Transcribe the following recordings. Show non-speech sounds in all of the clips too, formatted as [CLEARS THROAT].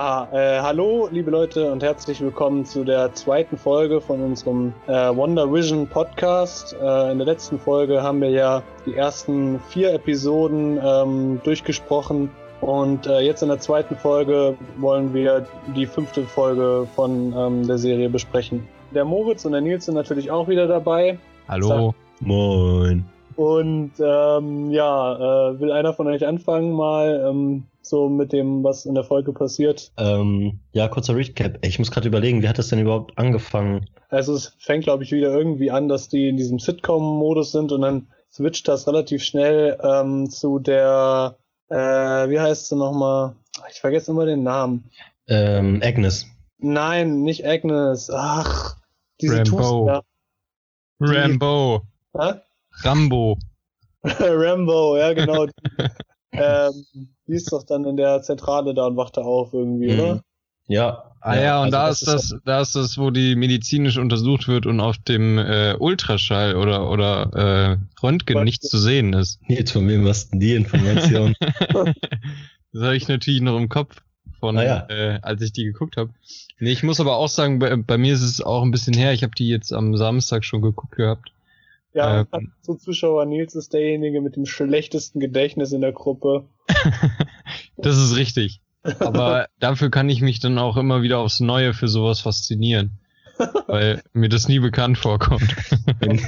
Ja, äh, hallo liebe Leute und herzlich willkommen zu der zweiten Folge von unserem äh, Wonder Vision Podcast. Äh, in der letzten Folge haben wir ja die ersten vier Episoden ähm, durchgesprochen und äh, jetzt in der zweiten Folge wollen wir die fünfte Folge von ähm, der Serie besprechen. Der Moritz und der Nils sind natürlich auch wieder dabei. Hallo. Moin. Und ähm, ja, äh, will einer von euch anfangen mal ähm, so mit dem, was in der Folge passiert? Ähm, ja, kurzer Recap. Ich muss gerade überlegen, wie hat das denn überhaupt angefangen? Also es fängt, glaube ich, wieder irgendwie an, dass die in diesem Sitcom-Modus sind und dann switcht das relativ schnell ähm, zu der, äh, wie heißt sie nochmal? Ich vergesse immer den Namen. Ähm, Agnes. Nein, nicht Agnes. Ach, diese Rambo. Rambo. Hä? Rambo. [LAUGHS] Rambo, ja genau. [LAUGHS] ähm, die ist doch dann in der Zentrale da und wacht da auf irgendwie, Mhm. oder? Ja. Ah ja, und also da ist das, da ist das, wo die medizinisch untersucht wird und auf dem äh, Ultraschall oder oder äh, Röntgen nichts zu sehen ist. [LAUGHS] Jetzt von wem hast denn die Information? [LAUGHS] [LAUGHS] Das habe ich natürlich noch im Kopf von, Ah ja. äh, als ich die geguckt habe. Nee, ich muss aber auch sagen, bei, bei mir ist es auch ein bisschen her. Ich habe die jetzt am Samstag schon geguckt gehabt. Ja, Ähm. [LAUGHS] so Zuschauer, Nils ist derjenige mit dem schlechtesten Gedächtnis in der Gruppe. [LAUGHS] Das ist richtig. Aber [LAUGHS] dafür kann ich mich dann auch immer wieder aufs Neue für sowas faszinieren. Weil mir das nie bekannt vorkommt. wenn,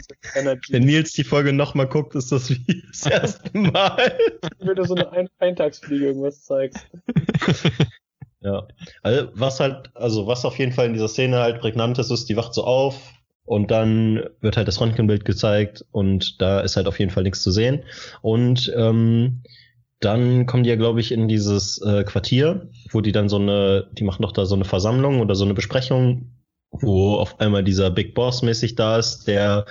wenn Nils die Folge nochmal guckt, ist das wie das erste Mal. Wenn du so eine Ein Eintagsfliege irgendwas zeigst. Ja. Also, was halt, also was auf jeden Fall in dieser Szene halt prägnant ist, ist, die wacht so auf und dann wird halt das Röntgenbild gezeigt und da ist halt auf jeden Fall nichts zu sehen. Und ähm, dann kommen die ja, glaube ich, in dieses äh, Quartier, wo die dann so eine, die machen doch da so eine Versammlung oder so eine Besprechung, wo auf einmal dieser Big Boss mäßig da ist, der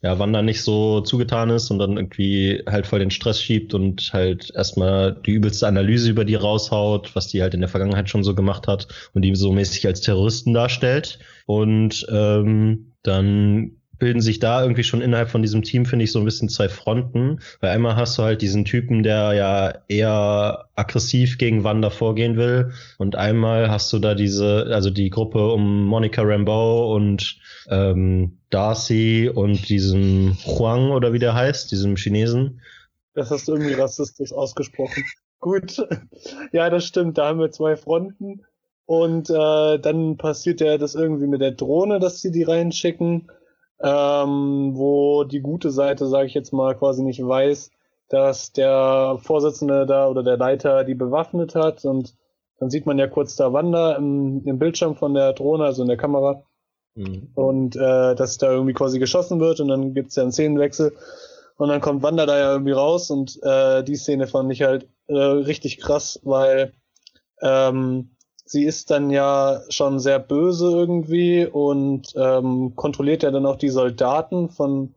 ja Wanda nicht so zugetan ist und dann irgendwie halt voll den Stress schiebt und halt erstmal die übelste Analyse über die raushaut, was die halt in der Vergangenheit schon so gemacht hat und die so mäßig als Terroristen darstellt. Und ähm, dann bilden sich da irgendwie schon innerhalb von diesem Team, finde ich, so ein bisschen zwei Fronten. Weil einmal hast du halt diesen Typen, der ja eher aggressiv gegen Wanda vorgehen will. Und einmal hast du da diese, also die Gruppe um Monica Rambeau und ähm, Darcy und diesem Huang oder wie der heißt, diesem Chinesen. Das hast du irgendwie rassistisch ausgesprochen. Gut. [LAUGHS] Ja, das stimmt. Da haben wir zwei Fronten. Und äh, dann passiert ja das irgendwie mit der Drohne, dass sie die reinschicken, ähm, wo die gute Seite, sage ich jetzt mal, quasi nicht weiß, dass der Vorsitzende da oder der Leiter die bewaffnet hat. Und dann sieht man ja kurz da Wanda im, im Bildschirm von der Drohne, also in der Kamera. Mhm. und äh, dass da irgendwie quasi geschossen wird und dann gibt's ja einen Szenenwechsel und dann kommt Wanda da ja irgendwie raus und äh, die Szene fand ich halt äh, richtig krass, weil ähm, sie ist dann ja schon sehr böse irgendwie und ähm, kontrolliert ja dann auch die Soldaten von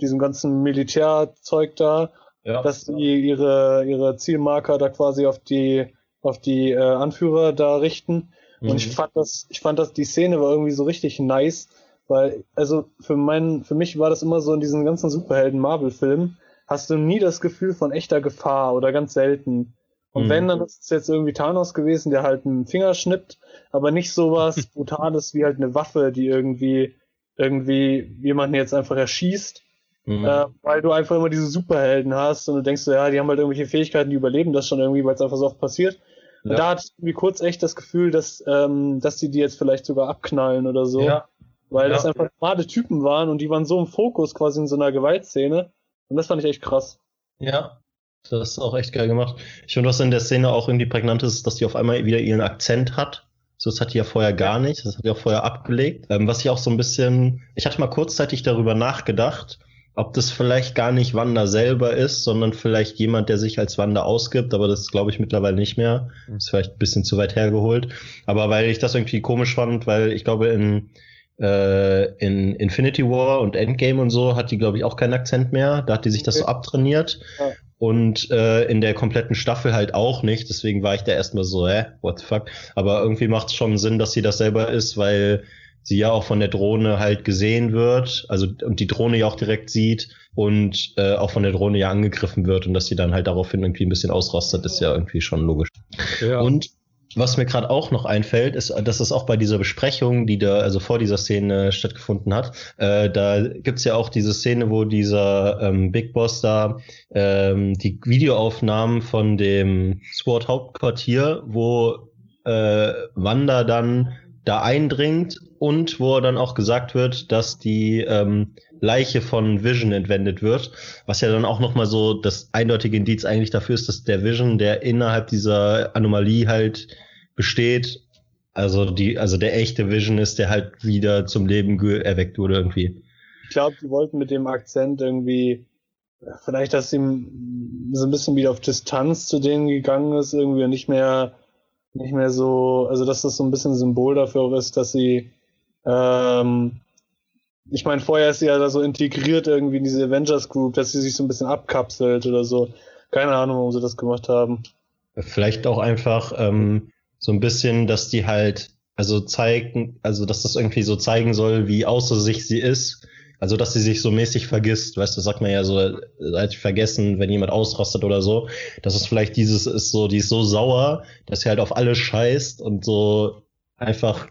diesem ganzen Militärzeug da, Ja. dass sie ihre ihre Zielmarker da quasi auf die auf die äh, Anführer da richten. Und ich Mhm. fand das, ich fand das, die Szene war irgendwie so richtig nice, weil, also für meinen, für mich war das immer so in diesen ganzen Superhelden-Marvel-Filmen, hast du nie das Gefühl von echter Gefahr oder ganz selten. Und Mhm. wenn, dann ist es jetzt irgendwie Thanos gewesen, der halt einen Finger schnippt, aber nicht sowas [LAUGHS] Brutales wie halt eine Waffe, die irgendwie, irgendwie jemanden jetzt einfach erschießt, Mhm. äh, weil du einfach immer diese Superhelden hast und du denkst so, ja, die haben halt irgendwelche Fähigkeiten, die überleben das schon irgendwie, weil es einfach so oft passiert. Und Ja. da hatte ich irgendwie kurz echt das Gefühl, dass, ähm, dass die die jetzt vielleicht sogar abknallen oder so. Ja. Weil Ja. das einfach smarte Typen waren und die waren so im Fokus quasi in so einer Gewaltszene. Und das fand ich echt krass. Ja, das ist auch echt geil gemacht. Ich finde, was in der Szene auch irgendwie prägnant ist, dass die auf einmal wieder ihren Akzent hat. So, das hat die ja vorher gar nicht. Das hat die auch vorher abgelegt. Ähm, was ich auch so ein bisschen, ich hatte mal kurzzeitig darüber nachgedacht, ob das vielleicht gar nicht Wanda selber ist, sondern vielleicht jemand, der sich als Wanda ausgibt, aber das glaube ich mittlerweile nicht mehr. Ist vielleicht ein bisschen zu weit hergeholt. Aber weil ich das irgendwie komisch fand, weil ich glaube, in, äh, in Infinity War und Endgame und so hat die, glaube ich, auch keinen Akzent mehr. Da hat die sich das so abtrainiert. Und äh, in der kompletten Staffel halt auch nicht. Deswegen war ich da erstmal so, hä, what the fuck. Aber irgendwie macht es schon Sinn, dass sie das selber ist, weil sie ja auch von der Drohne halt gesehen wird, also und die Drohne ja auch direkt sieht und äh, auch von der Drohne ja angegriffen wird und dass sie dann halt daraufhin irgendwie ein bisschen ausrastet, ist ja irgendwie schon logisch. Ja. Und was mir gerade auch noch einfällt, ist, dass es auch bei dieser Besprechung, die da also vor dieser Szene stattgefunden hat, äh, da gibt's ja auch diese Szene, wo dieser ähm, Big Boss da ähm, die Videoaufnahmen von dem SWAT Hauptquartier, wo äh, Wanda dann da eindringt und wo dann auch gesagt wird, dass die ähm, Leiche von Vision entwendet wird, was ja dann auch nochmal so das eindeutige Indiz eigentlich dafür ist, dass der Vision, der innerhalb dieser Anomalie halt besteht, also die, also der echte Vision ist, der halt wieder zum Leben erweckt wurde irgendwie. Ich glaube, die wollten mit dem Akzent irgendwie, vielleicht, dass sie so ein bisschen wieder auf Distanz zu denen gegangen ist, irgendwie nicht mehr, nicht mehr so, also dass das so ein bisschen Symbol dafür ist, dass sie ähm, ich meine, vorher ist sie ja da so integriert irgendwie in diese Avengers Group, dass sie sich so ein bisschen abkapselt oder so. Keine Ahnung, warum sie das gemacht haben. Vielleicht auch einfach ähm, so ein bisschen, dass die halt, also zeigen, also dass das irgendwie so zeigen soll, wie außer sich sie ist. Also, dass sie sich so mäßig vergisst, weißt du, sagt man ja so, als vergessen, wenn jemand ausrastet oder so, dass es vielleicht dieses ist so, die ist so sauer, dass sie halt auf alles scheißt und so einfach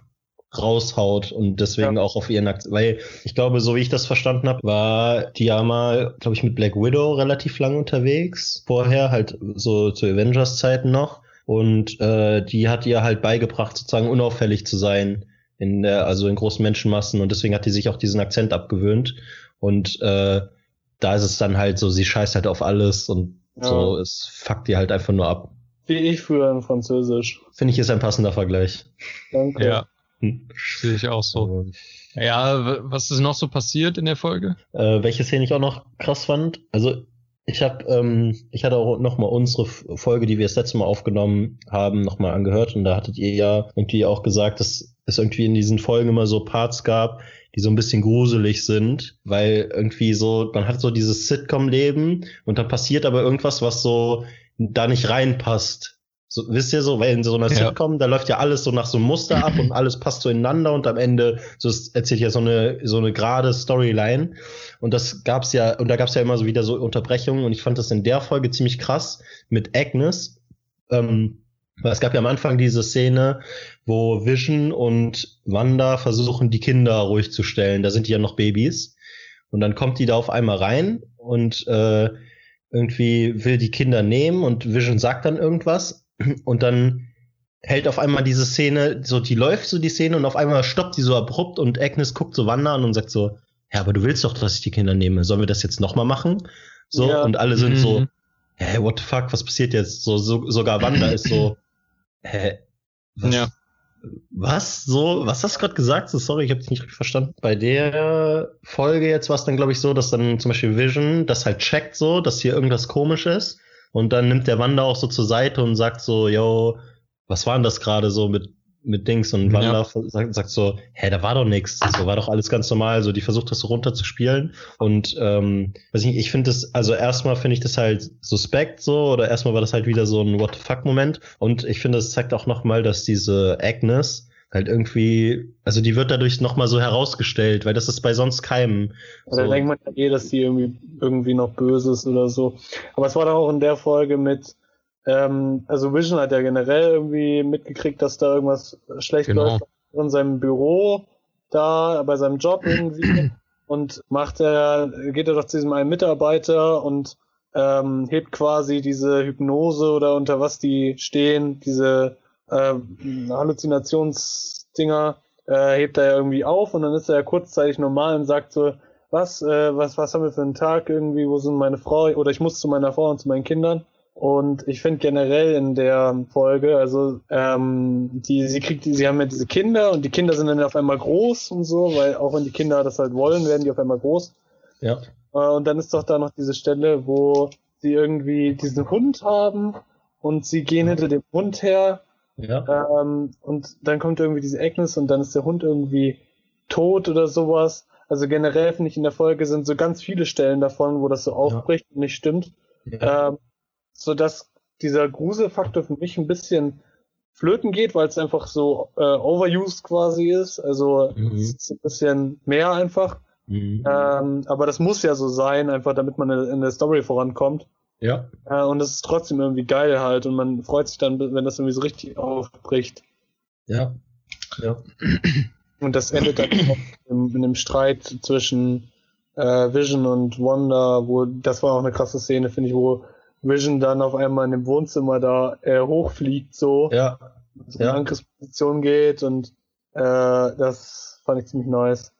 raushaut und deswegen ja. auch auf ihren Akzent. Weil ich glaube, so wie ich das verstanden habe, war mal, glaube ich, mit Black Widow relativ lang unterwegs. Vorher halt so zu Avengers-Zeiten noch. Und äh, die hat ihr halt beigebracht, sozusagen unauffällig zu sein in der, also in großen Menschenmassen und deswegen hat die sich auch diesen Akzent abgewöhnt. Und äh, da ist es dann halt so, sie scheißt halt auf alles und ja. so, es fuckt die halt einfach nur ab. Wie ich früher in Französisch. Finde ich ist ein passender Vergleich. Danke. Ja. Sehe ich auch so. Ja, was ist noch so passiert in der Folge? Äh, welche Szene ich auch noch krass fand. Also ich habe, ähm, ich hatte auch noch mal unsere Folge, die wir das letzte Mal aufgenommen haben, noch mal angehört und da hattet ihr ja irgendwie auch gesagt, dass es irgendwie in diesen Folgen immer so Parts gab, die so ein bisschen gruselig sind, weil irgendwie so, man hat so dieses Sitcom-Leben und dann passiert aber irgendwas, was so da nicht reinpasst so, wisst ihr so, weil in so einer ja. Sitcom, da läuft ja alles so nach so einem Muster ab und alles passt so ineinander und am Ende so erzählt ja so eine so eine gerade Storyline und das gab's ja und da gab's ja immer so wieder so Unterbrechungen und ich fand das in der Folge ziemlich krass mit Agnes. Ähm, weil es gab ja am Anfang diese Szene, wo Vision und Wanda versuchen, die Kinder ruhig zu stellen. Da sind die ja noch Babys. Und dann kommt die da auf einmal rein und äh, irgendwie will die Kinder nehmen und Vision sagt dann irgendwas und dann hält auf einmal diese Szene, so die läuft so die Szene und auf einmal stoppt die so abrupt und Agnes guckt so Wanda an und sagt so, ja, aber du willst doch, dass ich die Kinder nehme. Sollen wir das jetzt nochmal machen? So, ja. und alle sind mhm. so, hä, what the fuck, was passiert jetzt? So, so sogar Wanda ist so, hä, was, ja. was? So, was hast du gerade gesagt? So, sorry, ich habe dich nicht richtig verstanden. Bei der Folge jetzt war es dann, glaube ich, so, dass dann zum Beispiel Vision das halt checkt so, dass hier irgendwas komisch ist und dann nimmt der Wander auch so zur Seite und sagt so, yo, was war denn das gerade so mit, mit Dings? Und Wanda ja. sagt, sagt, so, hä, da war doch nichts. So war doch alles ganz normal. So, die versucht das so runterzuspielen. Und ähm, weiß ich, ich finde das, also erstmal finde ich das halt suspekt so, oder erstmal war das halt wieder so ein What the fuck-Moment. Und ich finde, das zeigt auch nochmal, dass diese Agnes, halt irgendwie, also die wird dadurch nochmal so herausgestellt, weil das ist bei sonst keinem. Oder so. denkt man ja eh, dass die irgendwie, irgendwie noch böse ist oder so. Aber es war dann auch in der Folge mit, ähm, also Vision hat ja generell irgendwie mitgekriegt, dass da irgendwas schlecht genau. läuft in seinem Büro, da bei seinem Job irgendwie [CLEARS THROAT] und macht er, geht er doch zu diesem einen Mitarbeiter und ähm, hebt quasi diese Hypnose oder unter was die stehen, diese äh, Halluzinationsdinger äh, hebt er irgendwie auf und dann ist er ja kurzzeitig normal und sagt so, was, äh, was, was haben wir für einen Tag irgendwie, wo sind meine Frau oder ich muss zu meiner Frau und zu meinen Kindern. Und ich finde generell in der Folge, also ähm, die, sie kriegt, sie haben ja diese Kinder und die Kinder sind dann auf einmal groß und so, weil auch wenn die Kinder das halt wollen, werden die auf einmal groß. Ja. Äh, und dann ist doch da noch diese Stelle, wo sie irgendwie diesen Hund haben und sie gehen hinter dem Hund her ja. Ähm, und dann kommt irgendwie diese Agnes und dann ist der Hund irgendwie tot oder sowas. Also generell finde ich in der Folge sind so ganz viele Stellen davon, wo das so aufbricht ja. und nicht stimmt. Ja. Ähm, so dass dieser Gruselfaktor für mich ein bisschen flöten geht, weil es einfach so äh, overused quasi ist. Also mhm. es ist ein bisschen mehr einfach. Mhm. Ähm, aber das muss ja so sein, einfach damit man in der Story vorankommt. Ja. Äh, und es ist trotzdem irgendwie geil halt und man freut sich dann, wenn das irgendwie so richtig aufbricht. Ja. Ja. Und das endet dann auch in, in einem Streit zwischen äh, Vision und Wanda, wo das war auch eine krasse Szene, finde ich, wo Vision dann auf einmal in dem Wohnzimmer da äh, hochfliegt, so Ja. so in Ja. Angriffsposition geht und äh, das fand ich ziemlich nice.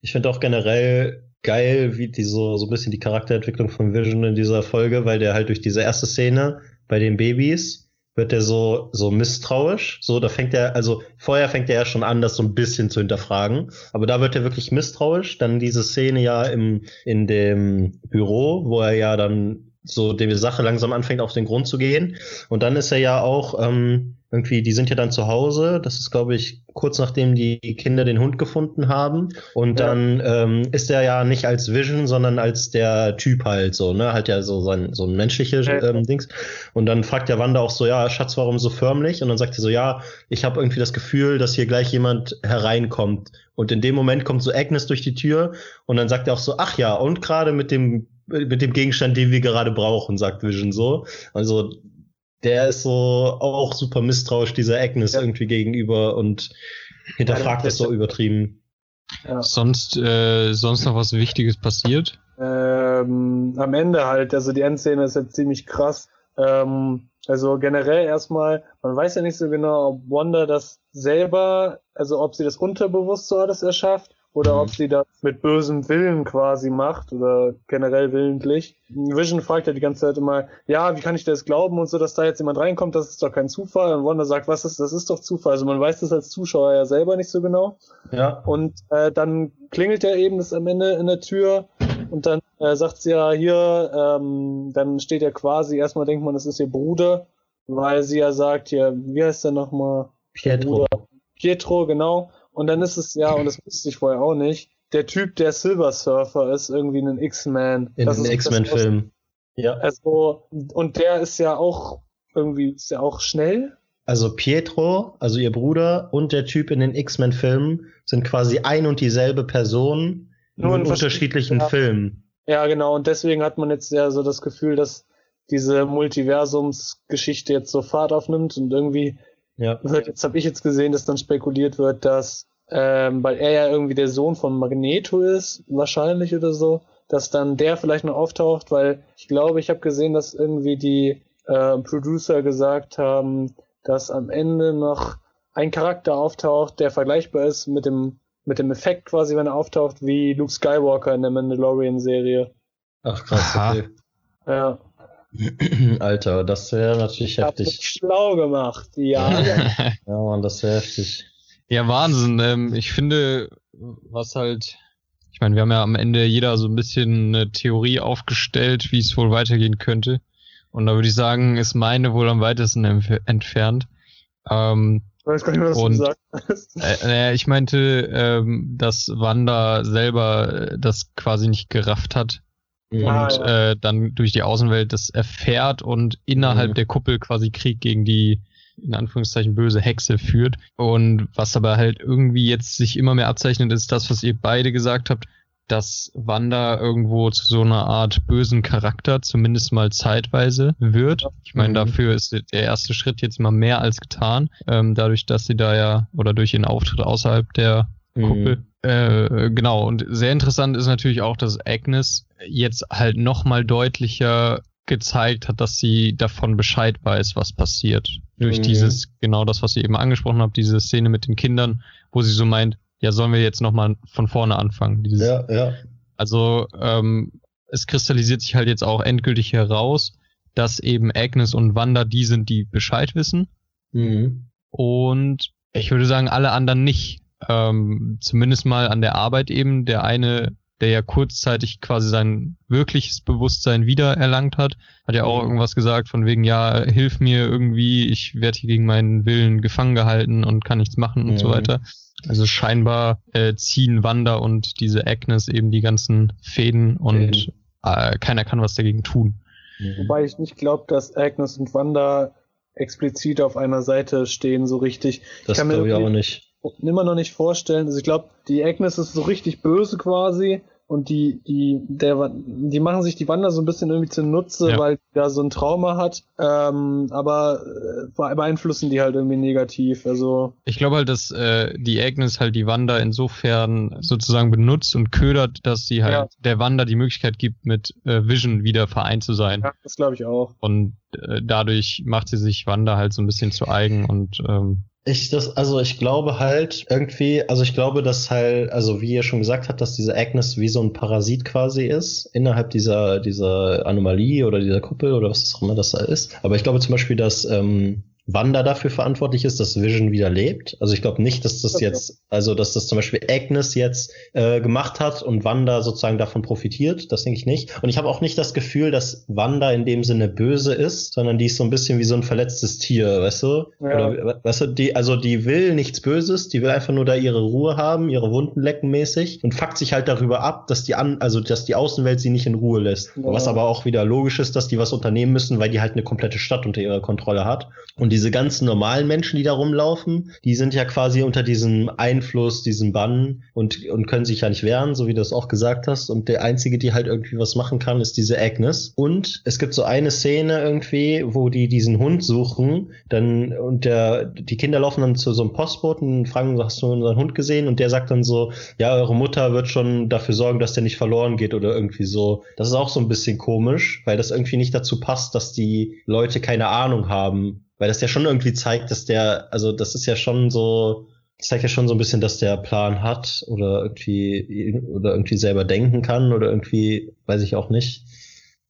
Ich finde auch generell geil, wie die so, so ein bisschen die Charakterentwicklung von Vision in dieser Folge, weil der halt durch diese erste Szene bei den Babys wird der so, so misstrauisch. So, da fängt er, also vorher fängt er ja schon an, das so ein bisschen zu hinterfragen. Aber da wird er wirklich misstrauisch. Dann diese Szene ja im, in dem Büro, wo er ja dann so die Sache langsam anfängt auf den Grund zu gehen. Und dann ist er ja auch ähm, irgendwie, die sind ja dann zu Hause. Das ist, glaube ich, kurz nachdem die Kinder den Hund gefunden haben. Und Ja. dann ähm, ist er ja nicht als Vision, sondern als der Typ halt so, ne? Halt ja so sein so ein menschliches ähm, Dings. Und dann fragt der Wanda auch so, ja, Schatz, warum so förmlich? Und dann sagt er so, ja, ich habe irgendwie das Gefühl, dass hier gleich jemand hereinkommt. Und in dem Moment kommt so Agnes durch die Tür und dann sagt er auch so, ach ja, und gerade mit dem mit dem Gegenstand, den wir gerade brauchen, sagt Vision so. Also der ist so auch super misstrauisch dieser Agnes Ja. irgendwie gegenüber und hinterfragt das so übertrieben. Ja. Sonst, äh, sonst noch was Wichtiges passiert? Ähm, am Ende halt, also die Endszene ist jetzt ziemlich krass. Ähm, also generell erstmal, man weiß ja nicht so genau, ob Wanda das selber, also ob sie das unterbewusst so alles erschafft oder Mhm. ob sie das mit bösem Willen quasi macht oder generell willentlich. Vision fragt ja die ganze Zeit immer, ja, wie kann ich das glauben und so, dass da jetzt jemand reinkommt, das ist doch kein Zufall. Und Wanda sagt, was ist, das ist doch Zufall. Also man weiß das als Zuschauer ja selber nicht so genau. Ja. Und äh, dann klingelt er eben das am Ende in der Tür und dann äh, sagt sie ja hier, ähm, dann steht er quasi, erstmal denkt man, das ist ihr Bruder, weil sie ja sagt, hier, wie heißt der nochmal? Pietro. Pietro, genau. Und dann ist es, ja, und das wusste ich vorher auch nicht, der Typ, der Silver Surfer ist, irgendwie ein X-Man. In den ist- X-Men-Film. Ja. Also, und der ist ja auch irgendwie, ist ja auch schnell. Also Pietro, also ihr Bruder und der Typ in den X-Men-Filmen sind quasi ein und dieselbe Person, nur in in unterschiedlichen ja. Filmen. Ja, genau. Und deswegen hat man jetzt ja so das Gefühl, dass diese Multiversumsgeschichte jetzt so Fahrt aufnimmt und irgendwie Ja. wird, jetzt habe ich jetzt gesehen, dass dann spekuliert wird, dass, ähm, weil er ja irgendwie der Sohn von Magneto ist, wahrscheinlich oder so, dass dann der vielleicht noch auftaucht, weil ich glaube, ich habe gesehen, dass irgendwie die äh, Producer gesagt haben, dass am Ende noch ein Charakter auftaucht, der vergleichbar ist mit dem mit dem Effekt quasi, wenn er auftaucht, wie Luke Skywalker in der Mandalorian-Serie. Ach krass, okay. Ja, [CLEARS THROAT] Alter, das wäre natürlich hab mich heftig. schlau gemacht. Ja, ja. [LAUGHS] Ja, Mann, das wäre heftig. Ja, Wahnsinn. Ähm, ich finde, was halt, ich meine, wir haben ja am Ende jeder so ein bisschen eine Theorie aufgestellt, wie es wohl weitergehen könnte. Und da würde ich sagen, ist meine wohl am weitesten entf entfernt. Ähm, Ich weiß gar nicht mehr, was Und- du gesagt hast. äh, naja, ich meinte, ähm, dass Wanda selber äh, das quasi nicht gerafft hat Mhm. Ah, und äh, dann durch die Außenwelt das erfährt und innerhalb Mhm. der Kuppel quasi Krieg gegen die in Anführungszeichen böse Hexe führt. Und was aber halt irgendwie jetzt sich immer mehr abzeichnet, ist das, was ihr beide gesagt habt, dass Wanda irgendwo zu so einer Art bösen Charakter, zumindest mal zeitweise, wird. Ich meine, Mhm. dafür ist der erste Schritt jetzt mal mehr als getan, ähm, dadurch, dass sie da ja, oder durch ihren Auftritt außerhalb der Mhm. Kuppel. Äh, genau, und sehr interessant ist natürlich auch, dass Agnes jetzt halt nochmal deutlicher gezeigt hat, dass sie davon Bescheid weiß, was passiert. Durch Mhm. dieses, genau das, was ihr eben angesprochen habt, diese Szene mit den Kindern, wo sie so meint, ja, sollen wir jetzt nochmal von vorne anfangen. Dieses, Ja, ja. Also ähm, es kristallisiert sich halt jetzt auch endgültig heraus, dass eben Agnes und Wanda die sind, die Bescheid wissen. Mhm. Und ich würde sagen, alle anderen nicht. Ähm, zumindest mal an der Arbeit eben. Der eine, der ja kurzzeitig quasi sein wirkliches Bewusstsein wiedererlangt hat, hat ja auch Mhm. irgendwas gesagt von wegen, ja, hilf mir irgendwie, ich werde hier gegen meinen Willen gefangen gehalten und kann nichts machen und so Mhm. weiter. Also scheinbar äh, ziehen Wanda und diese Agnes eben die ganzen Fäden und äh, keiner kann was dagegen tun. Mhm. Wobei ich nicht glaube, dass Agnes und Wanda explizit auf einer Seite stehen, so richtig. Das kann mir glaube ich auch nicht. Immer noch nicht vorstellen. Also ich glaube, die Agnes ist so richtig böse quasi und die, die, der, die machen sich die Wanda so ein bisschen irgendwie zunutze, ja. weil die da so ein Trauma hat, ähm, aber äh, beeinflussen die halt irgendwie negativ. Also ich glaube halt, dass äh, die Agnes halt die Wanda insofern sozusagen benutzt und ködert, dass sie halt ja. der Wanda die Möglichkeit gibt, mit äh, Vision wieder vereint zu sein. Ja, das glaube ich auch. Und äh, dadurch macht sie sich Wanda halt so ein bisschen zu eigen und ähm, ich das, also ich glaube halt irgendwie, also ich glaube, dass halt, also wie ihr schon gesagt habt, dass diese Agnes wie so ein Parasit quasi ist, innerhalb dieser, dieser Anomalie oder dieser Kuppel oder was auch immer das da ist. Aber ich glaube zum Beispiel, dass ähm, Wanda dafür verantwortlich ist, dass Vision wieder lebt. Also ich glaube nicht, dass das okay. jetzt, also dass das zum Beispiel Agnes jetzt äh, gemacht hat und Wanda sozusagen davon profitiert. Das denke ich nicht. Und ich habe auch nicht das Gefühl, dass Wanda in dem Sinne böse ist, sondern die ist so ein bisschen wie so ein verletztes Tier, weißt du? Ja. Oder, weißt du, die, also die will nichts Böses, die will einfach nur da ihre Ruhe haben, ihre Wunden lecken mäßig und fuckt sich halt darüber ab, dass die an, also dass die Außenwelt sie nicht in Ruhe lässt. Ja. Was aber auch wieder logisch ist, dass die was unternehmen müssen, weil die halt eine komplette Stadt unter ihrer Kontrolle hat. Und die diese ganzen normalen Menschen, die da rumlaufen, die sind ja quasi unter diesem Einfluss, diesem Bann und, und können sich ja nicht wehren, so wie du es auch gesagt hast. Und der einzige, die halt irgendwie was machen kann, ist diese Agnes. Und es gibt so eine Szene irgendwie, wo die diesen Hund suchen, dann, und der, die Kinder laufen dann zu so einem Postboten und fragen, hast du unseren Hund gesehen? Und der sagt dann so, ja, eure Mutter wird schon dafür sorgen, dass der nicht verloren geht oder irgendwie so. Das ist auch so ein bisschen komisch, weil das irgendwie nicht dazu passt, dass die Leute keine Ahnung haben, weil das ja schon irgendwie zeigt, dass der, also das ist ja schon so, zeigt ja schon so ein bisschen, dass der Plan hat oder irgendwie oder irgendwie selber denken kann oder irgendwie, weiß ich auch nicht.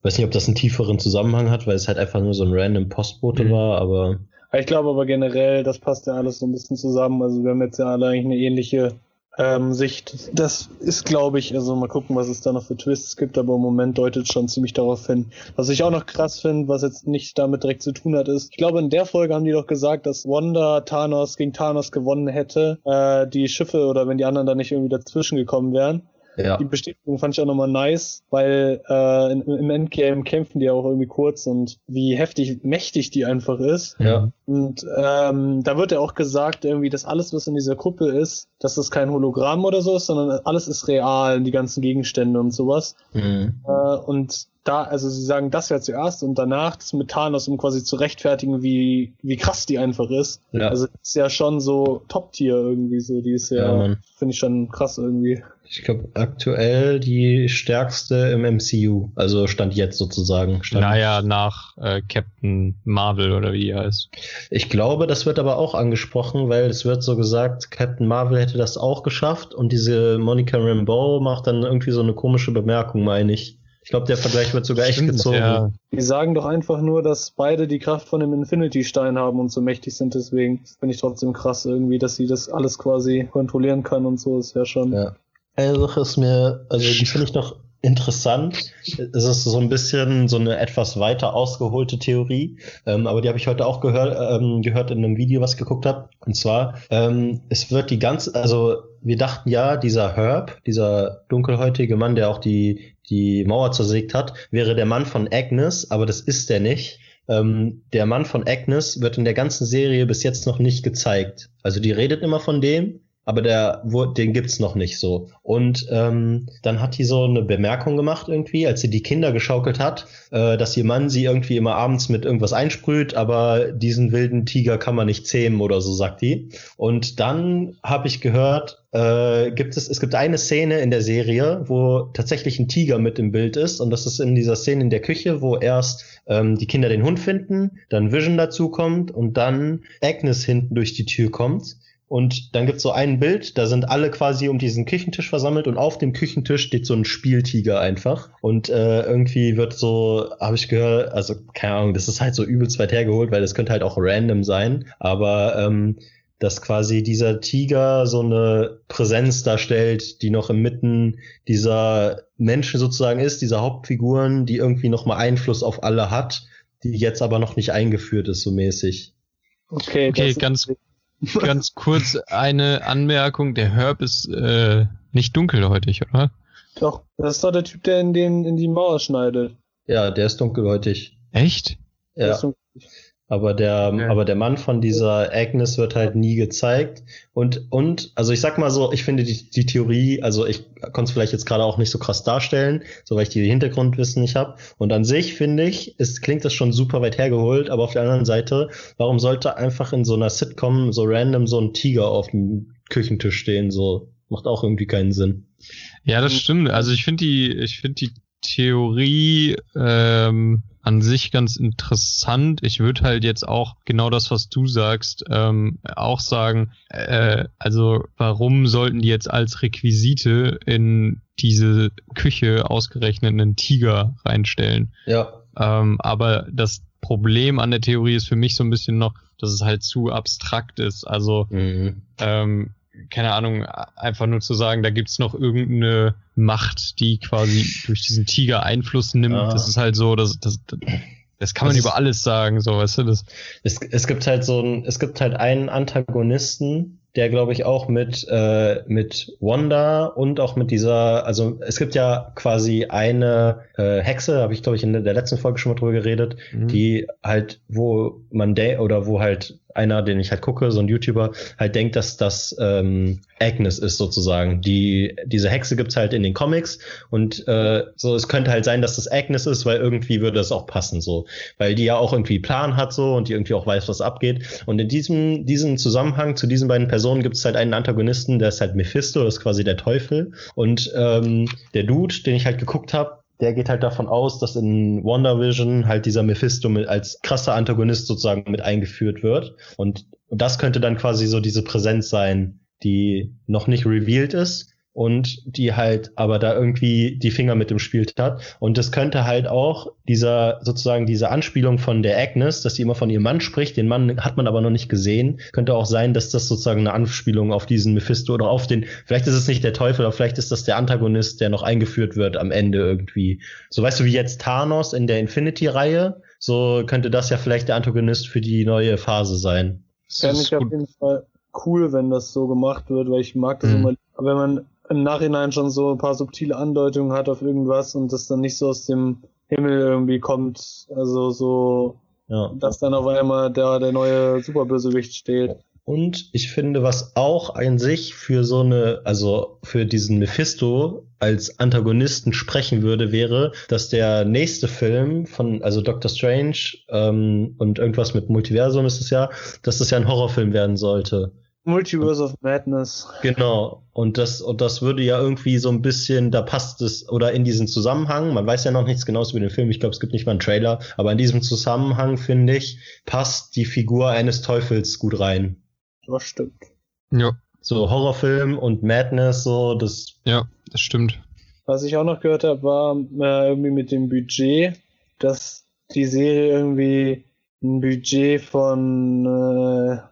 Weiß nicht, ob das einen tieferen Zusammenhang hat, weil es halt einfach nur so ein random Postbote mhm. war, aber. Ich glaube aber generell, das passt ja alles so ein bisschen zusammen. Also wir haben jetzt ja alle eigentlich eine ähnliche ähm, Sicht. Das ist, glaube ich, also mal gucken, was es da noch für Twists gibt, aber im Moment deutet schon ziemlich darauf hin. Was ich auch noch krass finde, was jetzt nicht damit direkt zu tun hat, ist, ich glaube, in der Folge haben die doch gesagt, dass Wanda Thanos gegen Thanos gewonnen hätte, äh, die Schiffe oder wenn die anderen da nicht irgendwie dazwischen gekommen wären. Ja. Die Bestätigung fand ich auch nochmal nice, weil äh, im Endgame kämpfen die auch irgendwie kurz und wie heftig mächtig die einfach ist. Ja. Und ähm, da wird ja auch gesagt, irgendwie, dass alles, was in dieser Kuppel ist, dass das kein Hologramm oder so ist, sondern alles ist real, die ganzen Gegenstände und sowas. Mhm. Äh, und da, also sie sagen das ja zuerst und danach das mit Thanos, um quasi zu rechtfertigen, wie, wie krass die einfach ist. Ja. Also ist ja schon so Top-Tier irgendwie so, die ist ja, ja finde ich schon krass irgendwie. Ich glaube, aktuell die stärkste im MCU. Also stand jetzt sozusagen. Stand naja, nach äh, Captain Marvel oder wie er heißt. Ich glaube, das wird aber auch angesprochen, weil es wird so gesagt, Captain Marvel hätte das auch geschafft und diese Monica Rambeau macht dann irgendwie so eine komische Bemerkung, meine ich. Ich glaube, der Vergleich wird sogar echt gezogen. Ja. Die sagen doch einfach nur, dass beide die Kraft von dem Infinity-Stein haben und so mächtig sind. Deswegen finde ich trotzdem krass irgendwie, dass sie das alles quasi kontrollieren kann und so ist ja schon. Ja. Eine Sache ist mir, also die finde ich noch interessant. Es ist so ein bisschen so eine etwas weiter ausgeholte Theorie, ähm, aber die habe ich heute auch gehört, ähm, gehört in einem Video, was ich geguckt habe. Und zwar, ähm, es wird die ganze, also wir dachten ja, dieser Herb, dieser dunkelhäutige Mann, der auch die, die Mauer zersägt hat, wäre der Mann von Agnes, aber das ist er nicht. Ähm, der Mann von Agnes wird in der ganzen Serie bis jetzt noch nicht gezeigt. Also die redet immer von dem, aber der, den gibt's noch nicht so. Und ähm, dann hat die so eine Bemerkung gemacht irgendwie, als sie die Kinder geschaukelt hat, äh, dass ihr Mann sie irgendwie immer abends mit irgendwas einsprüht, aber diesen wilden Tiger kann man nicht zähmen oder so, sagt die. Und dann habe ich gehört, äh, gibt es, es gibt eine Szene in der Serie, wo tatsächlich ein Tiger mit im Bild ist und das ist in dieser Szene in der Küche, wo erst ähm, die Kinder den Hund finden, dann Vision dazukommt und dann Agnes hinten durch die Tür kommt und dann gibt's so ein Bild, da sind alle quasi um diesen Küchentisch versammelt und auf dem Küchentisch steht so ein Spieltiger einfach. Und äh, irgendwie wird so, habe ich gehört, also keine Ahnung, das ist halt so übelst weit hergeholt, weil das könnte halt auch random sein. Aber ähm, dass quasi dieser Tiger so eine Präsenz darstellt, die noch inmitten dieser Menschen sozusagen ist, dieser Hauptfiguren, die irgendwie nochmal Einfluss auf alle hat, die jetzt aber noch nicht eingeführt ist, so mäßig. Okay, okay ganz, Ganz kurz eine Anmerkung. Der Herb ist äh, nicht dunkelhäutig, oder? Doch, das ist doch der Typ, der in, den, in die Mauer schneidet. Ja, der ist dunkelhäutig. Echt? Ja. Aber der, Okay. aber der Mann von dieser Agnes wird halt nie gezeigt. Und, und, also ich sag mal so, ich finde die, die Theorie, also ich konnte es vielleicht jetzt gerade auch nicht so krass darstellen, so weil ich die Hintergrundwissen nicht habe. Und an sich finde ich, es klingt das schon super weit hergeholt, aber auf der anderen Seite, warum sollte einfach in so einer Sitcom so random so ein Tiger auf dem Küchentisch stehen? So macht auch irgendwie keinen Sinn. Ja, das stimmt. Also ich finde die, ich finde die Theorie ähm, an sich ganz interessant. Ich würde halt jetzt auch genau das, was du sagst, ähm, auch sagen. Äh, also warum sollten die jetzt als Requisite in diese Küche ausgerechnet einen Tiger reinstellen? Ja. Ähm, aber das Problem an der Theorie ist für mich so ein bisschen noch, dass es halt zu abstrakt ist. Also Mhm. ähm, keine Ahnung, einfach nur zu sagen, da gibt's noch irgendeine Macht, die quasi durch diesen Tiger Einfluss nimmt. Ah. Das ist halt so, das, das, das kann man Das über alles sagen, so, weißt du, das. Es, es gibt halt so ein, es gibt halt einen Antagonisten, der glaube ich auch mit äh, mit Wanda und auch mit dieser, also es gibt ja quasi eine äh, Hexe, habe ich glaube ich in der letzten Folge schon mal drüber geredet, Mhm. die halt, wo man de oder wo halt einer, den ich halt gucke, so ein YouTuber, halt denkt, dass das ähm, Agnes ist sozusagen. Die diese Hexe gibt's halt in den Comics und äh, so es könnte halt sein, dass das Agnes ist, weil irgendwie würde es auch passen so, weil die ja auch irgendwie Plan hat so und die irgendwie auch weiß, was abgeht. Und in diesem diesem Zusammenhang zu diesen beiden Personen gibt's halt einen Antagonisten, der ist halt Mephisto, das ist quasi der Teufel und ähm, der Dude, den ich halt geguckt habe, der geht halt davon aus, dass in WandaVision halt dieser Mephisto mit als krasser Antagonist sozusagen mit eingeführt wird. Und das könnte dann quasi so diese Präsenz sein, die noch nicht revealed ist und die halt aber da irgendwie die Finger mit im Spiel hat. Und das könnte halt auch dieser, sozusagen diese Anspielung von der Agnes, dass sie immer von ihrem Mann spricht, den Mann hat man aber noch nicht gesehen, könnte auch sein, dass das sozusagen eine Anspielung auf diesen Mephisto oder auf den, vielleicht ist es nicht der Teufel, aber vielleicht ist das der Antagonist, der noch eingeführt wird am Ende irgendwie. So weißt du, wie jetzt Thanos in der Infinity-Reihe, so könnte das ja vielleicht der Antagonist für die neue Phase sein. Das Fände ist ich auf gut. jeden Fall cool, wenn das so gemacht wird, weil ich mag das Mhm. immer, wenn man im Nachhinein schon so ein paar subtile Andeutungen hat auf irgendwas und das dann nicht so aus dem Himmel irgendwie kommt. Also so, Ja. dass dann auf einmal da der neue Superbösewicht steht. Und ich finde, was auch an sich für so eine, also für diesen Mephisto als Antagonisten sprechen würde, wäre, dass der nächste Film von, also Doctor Strange ähm, und irgendwas mit Multiversum ist es ja, dass das ja ein Horrorfilm werden sollte. Multiverse of Madness. Genau. Und das, und das würde ja irgendwie so ein bisschen, da passt es, oder in diesen Zusammenhang, man weiß ja noch nichts Genaues über den Film, ich glaube, es gibt nicht mal einen Trailer, aber in diesem Zusammenhang, finde ich, passt die Figur eines Teufels gut rein. Das stimmt. Ja, So Horrorfilm und Madness, so, das, ja, das stimmt. Was ich auch noch gehört habe, war äh, irgendwie mit dem Budget, dass die Serie irgendwie ein Budget von, äh,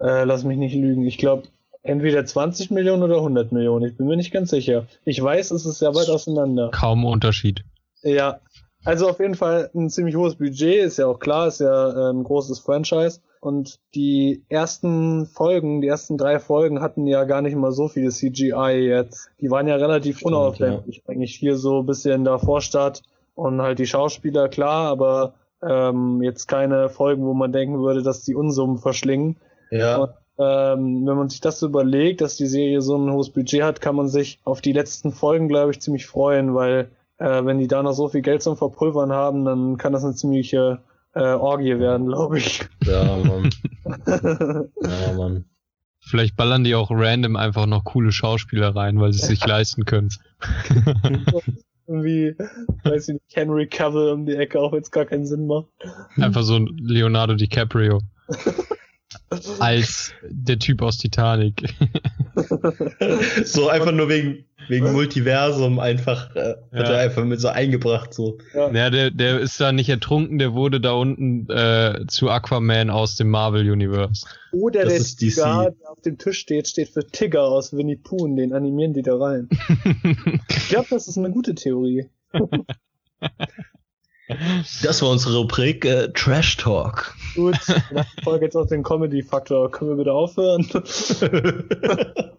äh, lass mich nicht lügen, ich glaube entweder 20 Millionen oder 100 Millionen, ich bin mir nicht ganz sicher. Ich weiß, es ist sehr weit auseinander. Kaum Unterschied. Ja, also auf jeden Fall ein ziemlich hohes Budget, ist ja auch klar, ist ja äh, ein großes Franchise. Und die ersten Folgen, die ersten drei Folgen hatten ja gar nicht mal so viel CGI jetzt. Die waren ja relativ Stimmt, unaufwendig. Eigentlich hier so ein bisschen da Vorstadt und halt die Schauspieler, klar, aber ähm, jetzt keine Folgen, wo man denken würde, dass die Unsummen verschlingen. Ja, Und, ähm, wenn man sich das so überlegt, dass die Serie so ein hohes Budget hat, kann man sich auf die letzten Folgen, glaube ich, ziemlich freuen, weil äh, wenn die da noch so viel Geld zum Verpulvern haben, dann kann das eine ziemliche äh, Orgie werden, glaube ich. ja, Mann. [LAUGHS] Ja, Mann. Vielleicht ballern die auch random einfach noch coole Schauspieler rein, weil sie es sich [LAUGHS] leisten können. [LAUGHS] Irgendwie, weiß ich nicht, Henry Cavill um die Ecke, auch wenn es gar keinen Sinn macht. Einfach so ein Leonardo DiCaprio. Als der Typ aus Titanic. [LAUGHS] So einfach nur wegen, wegen Multiversum einfach, äh, hat Ja. er einfach mit so eingebracht, so. Ja, der, der ist da nicht ertrunken, der wurde da unten äh, zu Aquaman aus dem Marvel Universe. Oder Das der ist DC. Tiger, der auf dem Tisch steht, steht für Tigger aus Winnie Pooh und den animieren die da rein. [LAUGHS] Ich glaube, das ist eine gute Theorie. [LAUGHS] Das war unsere Rubrik äh, Trash Talk. Gut, nach der Folge jetzt auch den Comedy-Faktor. Können wir wieder aufhören? [LAUGHS]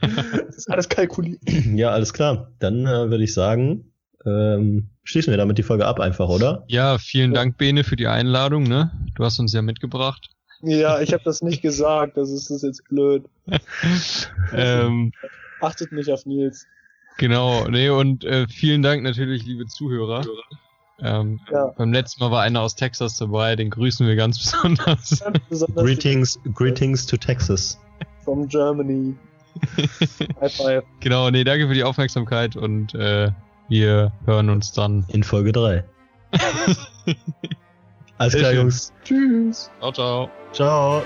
Das ist alles kalkuliert. ja, alles klar. Dann äh, würde ich sagen, ähm, schließen wir damit die Folge ab einfach, oder? Ja, vielen Dank, Bene, für die Einladung, ne? Du hast uns ja mitgebracht. Ja, ich habe das nicht gesagt, das ist, das ist jetzt blöd. ähm, Achtet nicht auf Nils. Genau, nee, und äh, vielen Dank natürlich, liebe Zuhörer. Ähm, Ja. Beim letzten Mal war einer aus Texas dabei, den grüßen wir ganz [LAUGHS] besonders. Ganz besonders Greetings, greetings to Texas. from Germany. High [LAUGHS] five. genau, nee, danke für die Aufmerksamkeit und äh, wir hören uns dann. In Folge 3. [LAUGHS] Alles klar. Jungs. Tschüss. Ciao, ciao. Ciao.